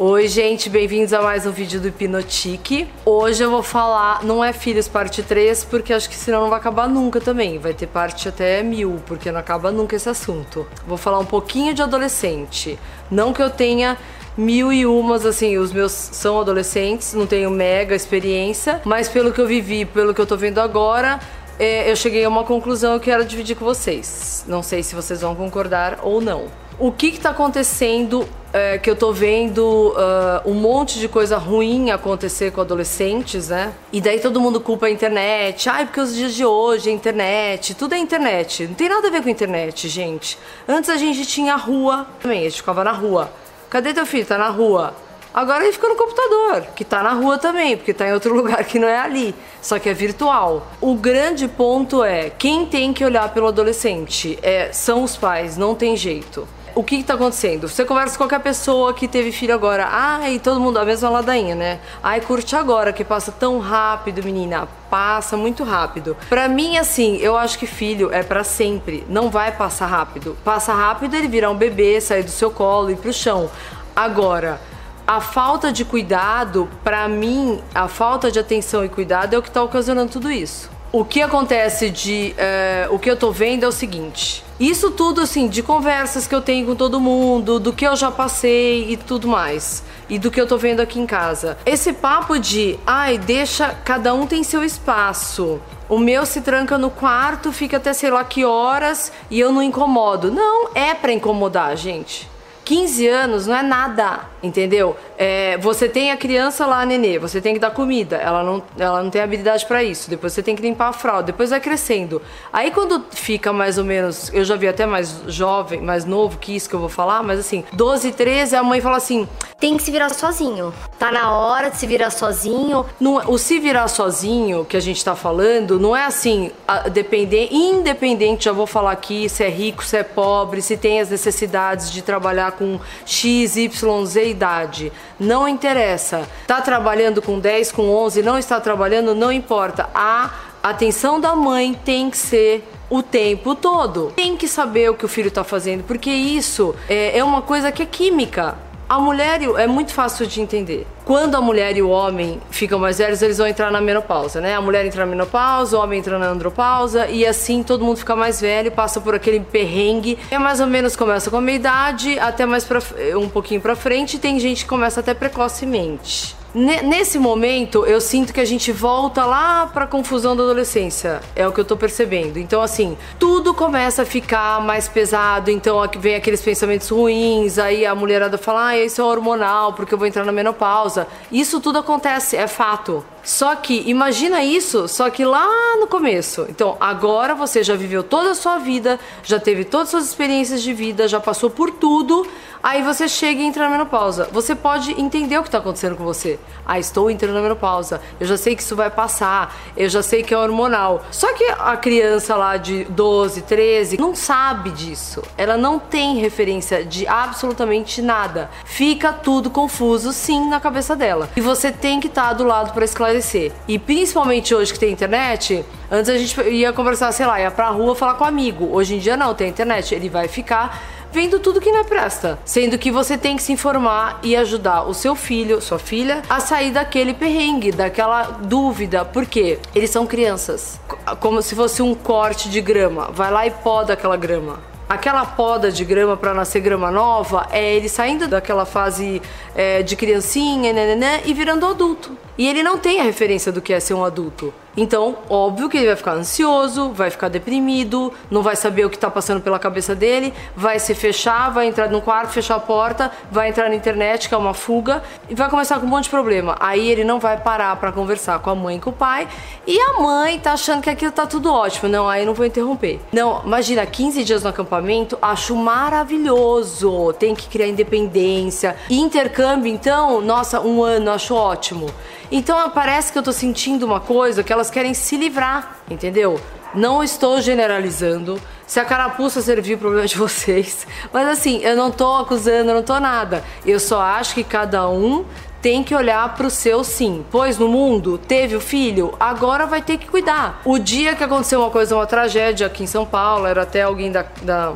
Oi, gente, bem-vindos a mais um vídeo do Hipnotique. Hoje eu vou falar, não é Filhos parte 3, porque acho que senão não vai acabar nunca também. Vai ter parte até mil, porque não acaba nunca esse assunto. Vou falar um pouquinho de adolescente. Não que eu tenha mil e umas, assim, os meus são adolescentes, não tenho mega experiência, mas pelo que eu vivi, pelo que eu tô vendo agora, é, eu cheguei a uma conclusão que eu quero dividir com vocês. Não sei se vocês vão concordar ou não. O que está acontecendo é, que eu tô vendo uh, um monte de coisa ruim acontecer com adolescentes, né? E daí todo mundo culpa a internet. Ai, porque os dias de hoje, a internet, tudo é internet. Não tem nada a ver com internet, gente. Antes a gente tinha a rua também, a gente ficava na rua. Cadê teu filho? Tá na rua. Agora ele fica no computador, que tá na rua também, porque tá em outro lugar que não é ali, só que é virtual. O grande ponto é, quem tem que olhar pelo adolescente é, são os pais, não tem jeito. O que está acontecendo? Você conversa com qualquer pessoa que teve filho agora, ai, todo mundo a mesma ladainha, né? Ai, curte agora, que passa tão rápido, menina. Passa muito rápido. Pra mim, assim, eu acho que filho é para sempre. Não vai passar rápido. Passa rápido ele virar um bebê, sair do seu colo e ir pro chão. Agora, a falta de cuidado, para mim, a falta de atenção e cuidado é o que está ocasionando tudo isso. O que acontece de. Uh, o que eu tô vendo é o seguinte. Isso tudo, assim, de conversas que eu tenho com todo mundo, do que eu já passei e tudo mais. E do que eu tô vendo aqui em casa. Esse papo de, ai, deixa. Cada um tem seu espaço. O meu se tranca no quarto, fica até sei lá que horas e eu não incomodo. Não, é para incomodar, gente. 15 anos não é nada, entendeu? É, você tem a criança lá, a nenê, você tem que dar comida, ela não, ela não tem habilidade para isso. Depois você tem que limpar a fralda, depois vai crescendo. Aí quando fica mais ou menos, eu já vi até mais jovem, mais novo que isso que eu vou falar, mas assim, 12, 13, a mãe fala assim: tem que se virar sozinho. Tá na hora de se virar sozinho. Não, é, o se virar sozinho que a gente tá falando não é assim, depender, independente, já vou falar aqui, se é rico, se é pobre, se tem as necessidades de trabalhar com X, Y, Z idade. Não interessa. Tá trabalhando com 10, com 11, não está trabalhando, não importa. A atenção da mãe tem que ser o tempo todo. Tem que saber o que o filho está fazendo, porque isso é, é uma coisa que é química. A mulher é muito fácil de entender. Quando a mulher e o homem ficam mais velhos, eles vão entrar na menopausa, né? A mulher entra na menopausa, o homem entra na andropausa e assim todo mundo fica mais velho, passa por aquele perrengue. É mais ou menos começa com a meia idade, até mais pra, um pouquinho para frente, tem gente que começa até precocemente. Nesse momento, eu sinto que a gente volta lá pra confusão da adolescência. É o que eu tô percebendo. Então, assim, tudo começa a ficar mais pesado. Então, vem aqueles pensamentos ruins. Aí a mulherada fala: ah, isso é hormonal, porque eu vou entrar na menopausa. Isso tudo acontece, é fato. Só que imagina isso, só que lá no começo. Então, agora você já viveu toda a sua vida, já teve todas as suas experiências de vida, já passou por tudo. Aí você chega e entra na menopausa. Você pode entender o que está acontecendo com você. Ah, estou entrando na menopausa. Eu já sei que isso vai passar. Eu já sei que é hormonal. Só que a criança lá de 12, 13 não sabe disso. Ela não tem referência de absolutamente nada. Fica tudo confuso, sim, na cabeça dela. E você tem que estar tá do lado para esclarecer e principalmente hoje que tem internet, antes a gente ia conversar, sei lá, ia pra rua falar com um amigo. Hoje em dia não, tem internet. Ele vai ficar vendo tudo que não é presta. Sendo que você tem que se informar e ajudar o seu filho, sua filha, a sair daquele perrengue, daquela dúvida. Porque eles são crianças. Como se fosse um corte de grama. Vai lá e poda aquela grama. Aquela poda de grama para nascer grama nova é ele saindo daquela fase é, de criancinha né, né, né, e virando adulto. E ele não tem a referência do que é ser um adulto. Então, óbvio que ele vai ficar ansioso, vai ficar deprimido, não vai saber o que está passando pela cabeça dele, vai se fechar, vai entrar no quarto, fechar a porta, vai entrar na internet, que é uma fuga, e vai começar com um monte de problema. Aí ele não vai parar para conversar com a mãe e com o pai, e a mãe tá achando que aquilo tá tudo ótimo. Não, aí não vou interromper. Não, imagina, 15 dias no acampamento, acho maravilhoso. Tem que criar independência. Intercâmbio, então, nossa, um ano, acho ótimo. Então parece que eu tô sentindo uma coisa que elas querem se livrar, entendeu? Não estou generalizando. Se a carapuça servir o problema de vocês. Mas assim, eu não tô acusando, eu não tô nada. Eu só acho que cada um tem que olhar pro seu sim. Pois no mundo teve o filho, agora vai ter que cuidar. O dia que aconteceu uma coisa, uma tragédia aqui em São Paulo, era até alguém da, da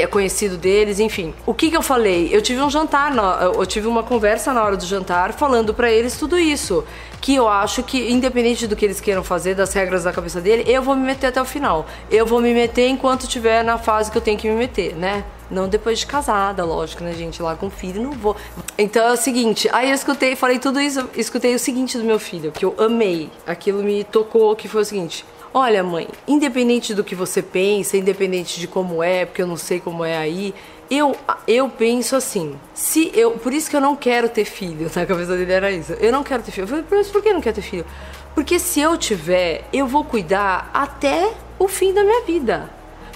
é conhecido deles, enfim. O que que eu falei? Eu tive um jantar, eu tive uma conversa na hora do jantar falando para eles tudo isso. Que eu acho que, independente do que eles queiram fazer, das regras da cabeça dele, eu vou me meter até o final. Eu vou me meter enquanto tiver na fase que eu tenho que me meter, né? Não depois de casada, lógico, né, gente? Lá com filho, não vou. Então é o seguinte, aí eu escutei, falei tudo isso, escutei o seguinte do meu filho, que eu amei. Aquilo me tocou, que foi o seguinte. Olha, mãe, independente do que você pensa, independente de como é, porque eu não sei como é aí, eu, eu penso assim, se eu, por isso que eu não quero ter filho, na cabeça dele era isso. Eu não quero ter filho. Eu falei, mas por que não quer ter filho? Porque se eu tiver, eu vou cuidar até o fim da minha vida.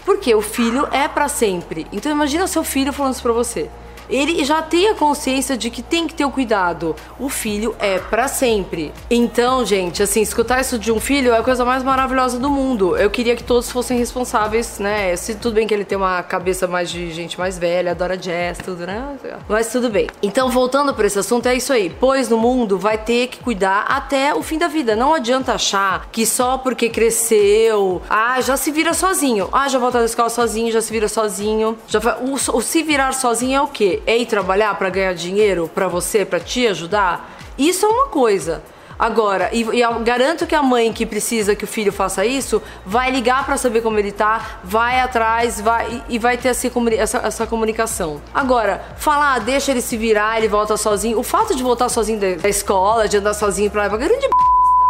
Porque o filho é para sempre. Então imagina seu filho falando isso pra você ele já tem a consciência de que tem que ter o cuidado. O filho é para sempre. Então, gente, assim, escutar isso de um filho é a coisa mais maravilhosa do mundo. Eu queria que todos fossem responsáveis, né? Se tudo bem que ele tem uma cabeça mais de gente mais velha, adora jazz, tudo, né? Mas tudo bem. Então, voltando para esse assunto, é isso aí. Pois no mundo vai ter que cuidar até o fim da vida. Não adianta achar que só porque cresceu, ah, já se vira sozinho. Ah, já volta da escola sozinho, já se vira sozinho. Já o, o se virar sozinho é o quê? Ir trabalhar para ganhar dinheiro para você, para te ajudar, isso é uma coisa. Agora, e, e garanto que a mãe que precisa que o filho faça isso vai ligar para saber como ele tá, vai atrás, vai e, vai ter essa, essa, essa, comunicação. Agora, falar, ah, deixa ele se virar, ele volta sozinho. O fato de voltar sozinho da, da escola, de andar sozinho pra lá, é grande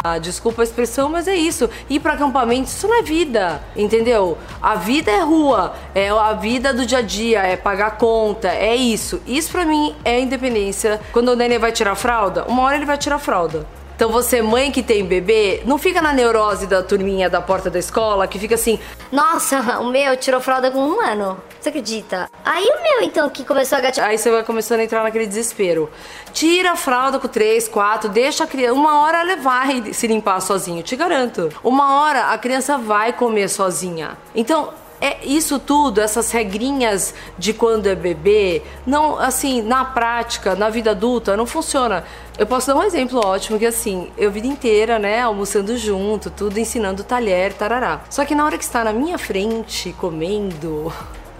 ah, desculpa a expressão, mas é isso. Ir para acampamento, isso não é vida, entendeu? A vida é rua, é a vida do dia a dia, é pagar conta, é isso. Isso para mim é independência. Quando o neném vai tirar fralda, uma hora ele vai tirar fralda. Então você, mãe que tem bebê, não fica na neurose da turminha da porta da escola, que fica assim, nossa, o meu tirou fralda com um ano. Você acredita? Aí o meu, então, que começou a gatinhar. Aí você vai começando a entrar naquele desespero. Tira a fralda com três, quatro, deixa a criança. Uma hora ela vai se limpar sozinho, te garanto. Uma hora a criança vai comer sozinha. Então, é isso tudo, essas regrinhas de quando é bebê, não, assim, na prática, na vida adulta, não funciona. Eu posso dar um exemplo ótimo que assim, eu vida inteira, né, almoçando junto, tudo ensinando talher, tarará. Só que na hora que está na minha frente comendo,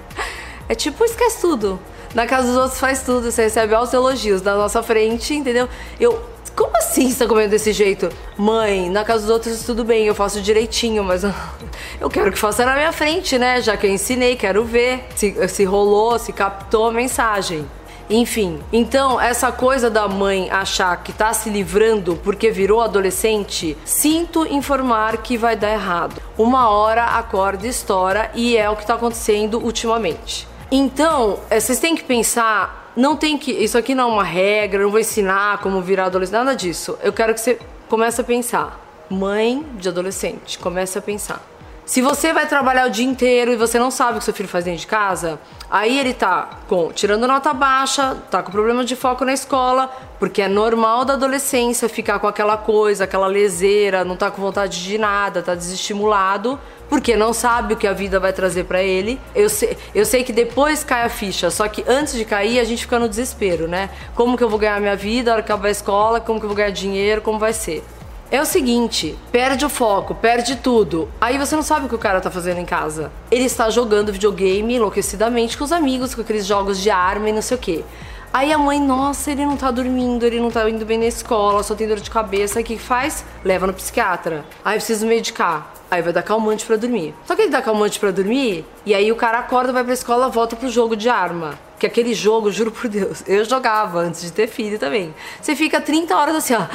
é tipo esquece tudo. Na casa dos outros faz tudo, você recebe altos elogios na nossa frente, entendeu? Eu como assim você tá comendo desse jeito? Mãe, na casa dos outros tudo bem, eu faço direitinho, mas eu quero que faça na minha frente, né? Já que eu ensinei, quero ver se, se rolou, se captou a mensagem. Enfim, então essa coisa da mãe achar que tá se livrando porque virou adolescente, sinto informar que vai dar errado. Uma hora a corda estoura e é o que tá acontecendo ultimamente. Então, eh, vocês têm que pensar não tem que. Isso aqui não é uma regra, não vou ensinar como virar adolescente, nada disso. Eu quero que você comece a pensar. Mãe de adolescente, comece a pensar. Se você vai trabalhar o dia inteiro e você não sabe o que seu filho faz dentro de casa, aí ele tá com tirando nota baixa, tá com problema de foco na escola, porque é normal da adolescência ficar com aquela coisa, aquela leseira, não tá com vontade de nada, tá desestimulado porque não sabe o que a vida vai trazer para ele. Eu sei, eu sei que depois cai a ficha, só que antes de cair a gente fica no desespero, né? Como que eu vou ganhar minha vida, a hora que acabar a escola, como que eu vou ganhar dinheiro, como vai ser? É o seguinte, perde o foco, perde tudo. Aí você não sabe o que o cara tá fazendo em casa. Ele está jogando videogame enlouquecidamente com os amigos, com aqueles jogos de arma e não sei o que. Aí a mãe, nossa, ele não tá dormindo, ele não tá indo bem na escola, só tem dor de cabeça. Aí o que faz? Leva no psiquiatra. Aí precisa medicar. Aí vai dar calmante para dormir. Só que ele dá calmante para dormir, e aí o cara acorda, vai pra escola, volta pro jogo de arma. Que aquele jogo, juro por Deus, eu jogava antes de ter filho também. Você fica 30 horas assim, ó.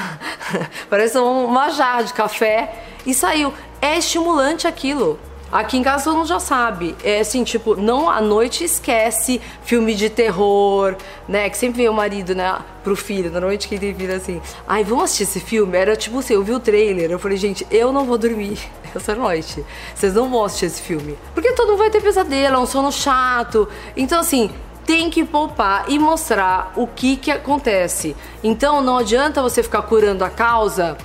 Parece uma jarra de café e saiu. É estimulante aquilo. Aqui em casa todo mundo já sabe. É assim, tipo, não à noite esquece filme de terror, né? Que sempre vem o marido, né? Pro filho. Normalmente quem tem filho assim, ai, vamos assistir esse filme? Era tipo assim, eu vi o trailer. Eu falei, gente, eu não vou dormir essa noite. Vocês não vão assistir esse filme. Porque todo mundo vai ter pesadelo, é um sono chato. Então, assim, tem que poupar e mostrar o que que acontece. Então, não adianta você ficar curando a causa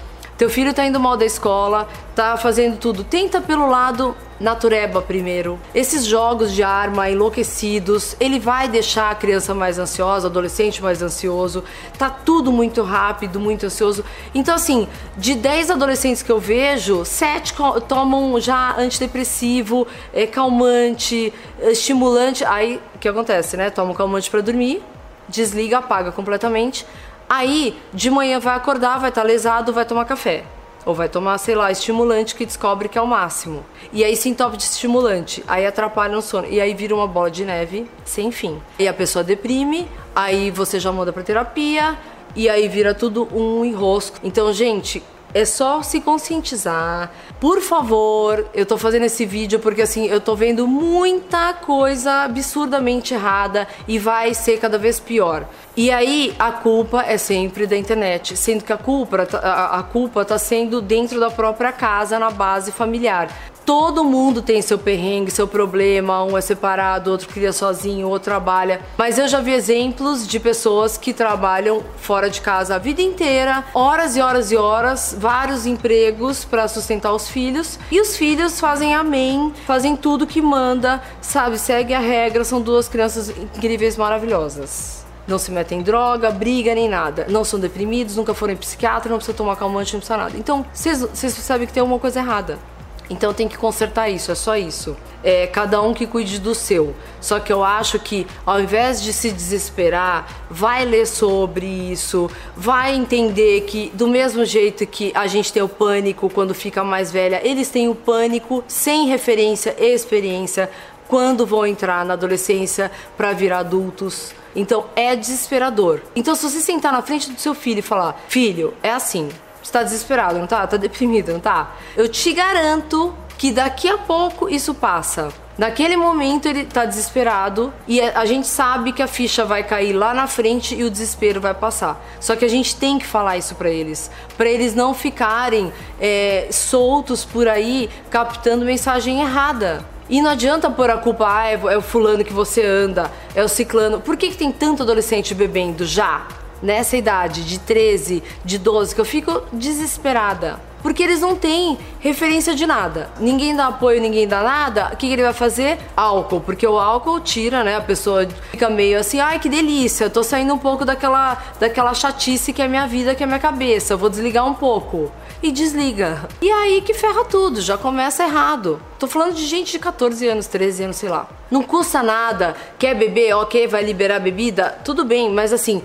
Teu filho tá indo mal da escola, tá fazendo tudo. Tenta pelo lado natureba primeiro. Esses jogos de arma enlouquecidos, ele vai deixar a criança mais ansiosa, adolescente mais ansioso. Tá tudo muito rápido, muito ansioso. Então, assim, de 10 adolescentes que eu vejo, 7 tomam já antidepressivo, é, calmante, estimulante. Aí, o que acontece, né? Toma um calmante para dormir, desliga, apaga completamente. Aí, de manhã vai acordar, vai estar tá lesado, vai tomar café. Ou vai tomar, sei lá, estimulante que descobre que é o máximo. E aí se entope de estimulante, aí atrapalha o sono. E aí vira uma bola de neve sem fim. E a pessoa deprime, aí você já manda pra terapia, e aí vira tudo um enrosco. Então, gente, é só se conscientizar. Por favor, eu tô fazendo esse vídeo porque assim, eu tô vendo muita coisa absurdamente errada e vai ser cada vez pior. E aí a culpa é sempre da internet, sendo que a culpa, a, a culpa tá sendo dentro da própria casa, na base familiar. Todo mundo tem seu perrengue, seu problema, um é separado, outro cria sozinho, outro trabalha. Mas eu já vi exemplos de pessoas que trabalham fora de casa a vida inteira, horas e horas e horas, vários empregos para sustentar os filhos, e os filhos fazem amém, fazem tudo que manda, sabe, segue a regra, são duas crianças incríveis, maravilhosas não se metem em droga, briga nem nada. Não são deprimidos, nunca foram em psiquiatra, não precisa tomar calmante, não precisa nada. Então, vocês sabem que tem alguma coisa errada. Então tem que consertar isso, é só isso. É cada um que cuide do seu. Só que eu acho que ao invés de se desesperar, vai ler sobre isso, vai entender que do mesmo jeito que a gente tem o pânico quando fica mais velha, eles têm o pânico sem referência e experiência quando vão entrar na adolescência para virar adultos. Então é desesperador. Então se você sentar na frente do seu filho e falar: "Filho, é assim, você tá desesperado, não tá? Tá deprimido, não tá? Eu te garanto que daqui a pouco isso passa. Naquele momento ele tá desesperado e a gente sabe que a ficha vai cair lá na frente e o desespero vai passar. Só que a gente tem que falar isso para eles, para eles não ficarem é, soltos por aí captando mensagem errada. E não adianta pôr a culpa, ah, é, é o fulano que você anda, é o ciclano. Por que, que tem tanto adolescente bebendo já? Nessa idade de 13, de 12, que eu fico desesperada. Porque eles não têm referência de nada. Ninguém dá apoio, ninguém dá nada. O que, ele vai fazer? Álcool. Porque o álcool tira, né? A pessoa fica meio assim, ai que delícia, eu tô saindo um pouco daquela, daquela chatice que é minha vida, que é minha cabeça. Eu vou desligar um pouco. E desliga. E aí que ferra tudo, já começa errado. Tô falando de gente de 14 anos, 13 anos, sei lá. Não custa nada. Quer beber? Ok, vai liberar bebida? Tudo bem, mas assim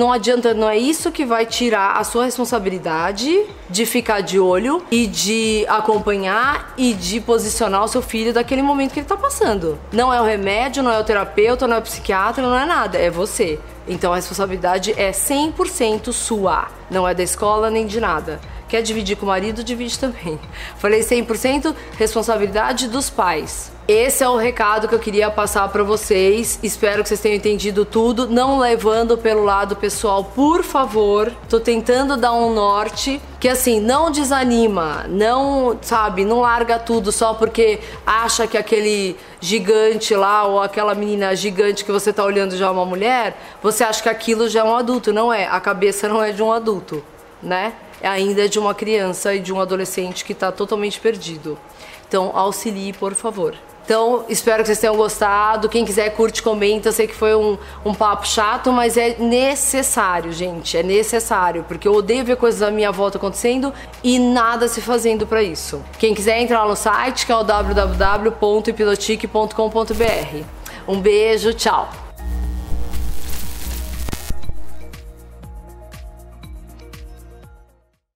não adianta, não é isso que vai tirar a sua responsabilidade de ficar de olho e de acompanhar e de posicionar o seu filho daquele momento que ele tá passando. Não é o remédio, não é o terapeuta, não é o psiquiatra, não é nada, é você. Então a responsabilidade é 100% sua, não é da escola nem de nada. Quer dividir com o marido, divide também. Falei 100% responsabilidade dos pais. Esse é o recado que eu queria passar para vocês. Espero que vocês tenham entendido tudo, não levando pelo lado pessoal, por favor. Tô tentando dar um norte que assim, não desanima, não, sabe, não larga tudo só porque acha que aquele gigante lá ou aquela menina gigante que você tá olhando já é uma mulher, você acha que aquilo já é um adulto, não é? A cabeça não é de um adulto, né? Ainda de uma criança e de um adolescente que está totalmente perdido. Então, auxilie, por favor. Então, espero que vocês tenham gostado. Quem quiser, curte, comenta. Sei que foi um, um papo chato, mas é necessário, gente. É necessário, porque eu odeio ver coisas à minha volta acontecendo e nada se fazendo para isso. Quem quiser entrar no site, que é o www.pilotique.com.br. Um beijo, tchau!